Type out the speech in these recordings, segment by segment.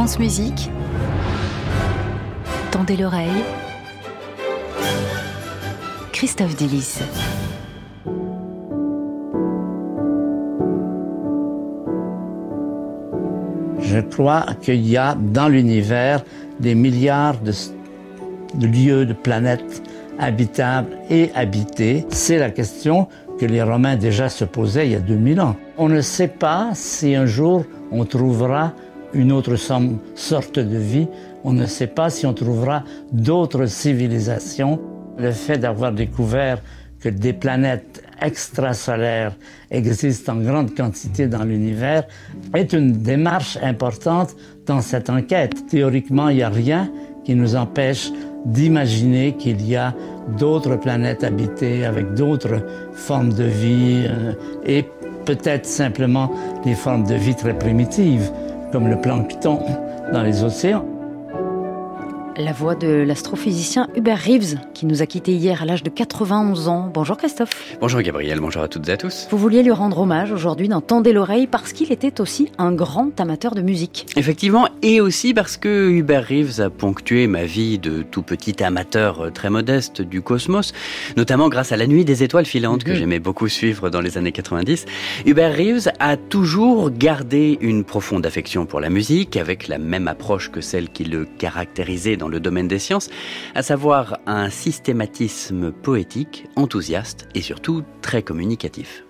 France tendez l'oreille. Christophe Delis. Je crois qu'il y a dans l'univers des milliards de, de lieux, de planètes habitables et habitées. C'est la question que les Romains déjà se posaient il y a 2000 ans. On ne sait pas si un jour on trouvera une autre sorte de vie, on ne sait pas si on trouvera d'autres civilisations. Le fait d'avoir découvert que des planètes extrasolaires existent en grande quantité dans l'univers est une démarche importante dans cette enquête. Théoriquement, il n'y a rien qui nous empêche d'imaginer qu'il y a d'autres planètes habitées avec d'autres formes de vie euh, et peut-être simplement des formes de vie très primitives comme le plancton dans les océans. La voix de l'astrophysicien Hubert Reeves, qui nous a quittés hier à l'âge de 91 ans. Bonjour Christophe. Bonjour Gabriel, bonjour à toutes et à tous. Vous vouliez lui rendre hommage aujourd'hui dans Tendez l'oreille parce qu'il était aussi un grand amateur de musique. Effectivement, et aussi parce que Hubert Reeves a ponctué ma vie de tout petit amateur euh, très modeste du cosmos, notamment grâce à La Nuit des étoiles filantes que mhm. j'aimais beaucoup suivre dans les années 90. Hubert Reeves a toujours gardé une profonde affection pour la musique, avec la même approche que celle qui le caractérisait dans le domaine des sciences, à savoir un systématisme poétique, enthousiaste et surtout très communicatif.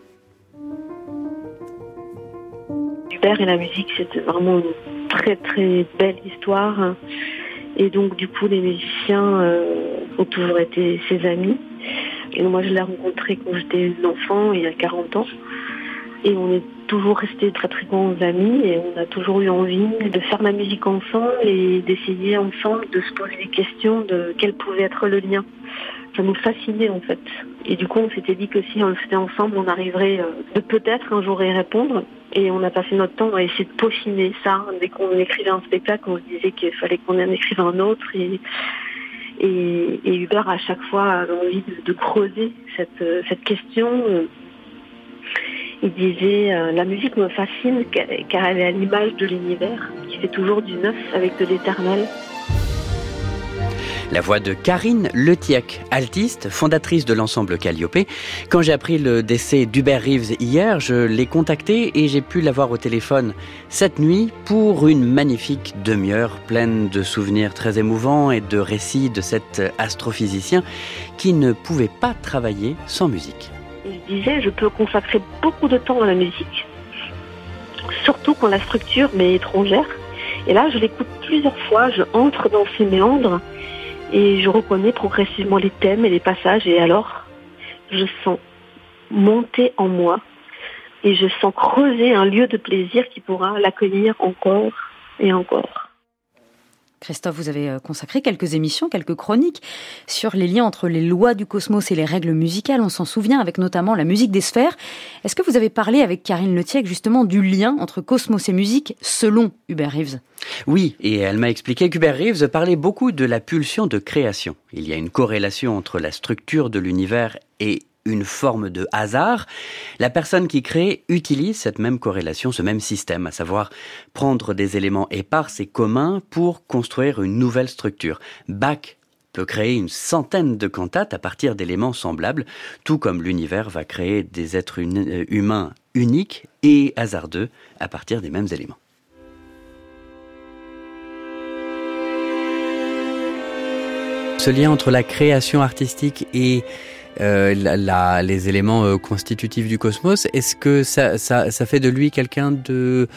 Hubert et la musique, c'était vraiment une très très belle histoire. Et donc du coup, les musiciens euh, ont toujours été ses amis. Et moi, je l'ai rencontré quand j'étais enfant, il y a 40 ans. Et on est toujours resté très très bons amis et on a toujours eu envie de faire la musique ensemble et d'essayer ensemble de se poser des questions de quel pouvait être le lien. Ça nous fascinait en fait. Et du coup, on s'était dit que si on le faisait ensemble, on arriverait euh, de peut-être un jour y répondre. Et on a passé notre temps à essayer de peaufiner ça. Dès qu'on écrivait un spectacle, on se disait qu'il fallait qu'on en écrive un autre. Et, et, Hubert, à chaque fois, avait envie de, creuser cette, euh, cette question il disait euh, La musique me fascine car elle est à l'image de l'univers, qui fait toujours du neuf avec de l'éternel. La voix de Karine Letiec, altiste, fondatrice de l'ensemble Calliope. Quand j'ai appris le décès d'Hubert Reeves hier, je l'ai contacté et j'ai pu l'avoir au téléphone cette nuit pour une magnifique demi-heure pleine de souvenirs très émouvants et de récits de cet astrophysicien qui ne pouvait pas travailler sans musique je peux consacrer beaucoup de temps à la musique, surtout quand la structure m'est étrangère. Et là, je l'écoute plusieurs fois, je entre dans ces méandres et je reconnais progressivement les thèmes et les passages. Et alors, je sens monter en moi et je sens creuser un lieu de plaisir qui pourra l'accueillir encore et encore. Christophe, vous avez euh, consacré quelques émissions, quelques chroniques sur les liens entre les lois du cosmos et les règles musicales. On s'en souvient avec notamment la musique des sphères. Est-ce que vous avez parlé avec Karine Letiec justement du lien entre cosmos et musique selon Hubert Reeves? Oui, et elle m'a expliqué qu'Hubert Reeves parlait beaucoup de la pulsion de création. Il y a une corrélation entre la structure de l'univers et une forme de hasard, la personne qui crée utilise cette même corrélation, ce même système, à savoir prendre des éléments épars et communs pour construire une nouvelle structure. Bach peut créer une centaine de cantates à partir d'éléments semblables, tout comme l'univers va créer des êtres euh, humains uniques et hasardeux à partir des mêmes éléments. Ce lien entre la création artistique et euh, les éléments euh, constitutifs du cosmos. Est-ce que ça, fait de lui quelqu'un de,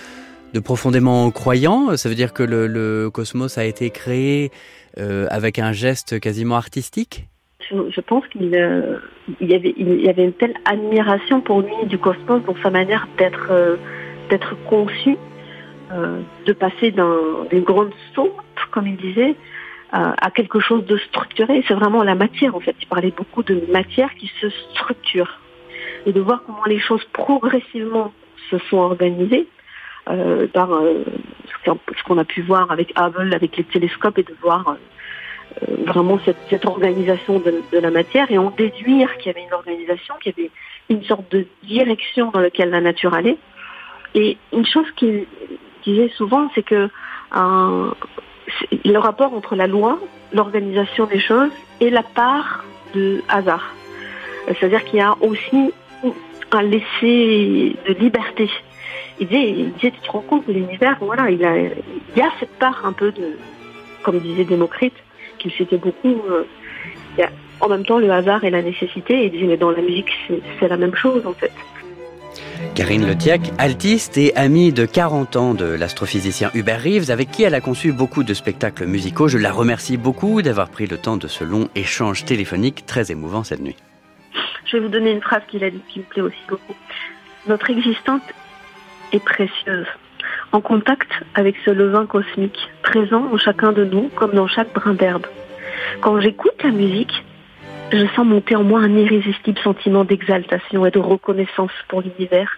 profondément croyant? Ça veut dire que le, cosmos a été créé euh, avec un geste quasiment artistique? Je, pense qu'il euh, il y, avait, une telle admiration pour lui du cosmos, dans sa manière d'être d'être conçu, de passer d'une grande soupe, comme il disait, à, quelque chose de structuré. C'est vraiment la matière, en fait. Il parlait beaucoup de matière qui se structure. Et de voir comment les choses progressivement se sont organisées euh, par euh, ce qu'on a pu voir avec Hubble, avec les télescopes, et de voir euh, vraiment cette, organisation de, de, la matière et en déduire qu'il y avait une organisation, qu'il y avait une sorte de direction dans laquelle la nature allait. Et une chose qu'il disait souvent, c'est que un, le rapport entre la loi, l'organisation des choses et la part de hasard. C'est-à-dire qu'il y a aussi un laisser de liberté. Il disait, il disait, tu te rends compte que l'univers, voilà, il, a, il y a cette part un peu de, comme disait Démocrite, qu'il citait beaucoup, euh, en même temps le hasard et la nécessité. Il disait, mais dans la musique, c'est la même chose en fait. Karine Letiac, altiste et amie de 40 ans de l'astrophysicien Hubert Reeves, avec qui elle a conçu beaucoup de spectacles musicaux. Je la remercie beaucoup d'avoir pris le temps de ce long échange téléphonique très émouvant cette nuit. Je vais vous donner une phrase qu'il a dit qui me plaît aussi beaucoup. Notre existence est précieuse, en contact avec ce levain cosmique, présent en chacun de nous comme dans chaque brin d'herbe. Quand j'écoute la musique, je sens monter en moi un irrésistible sentiment d'exaltation et de reconnaissance pour l'univers,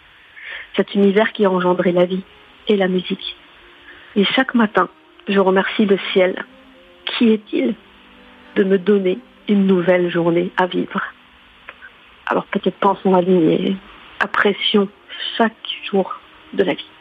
cet univers qui a engendré la vie et la musique. Et chaque matin, je remercie le ciel. Qui est-il de me donner une nouvelle journée à vivre? Alors peut-être pensons à lui et apprécions chaque jour de la vie.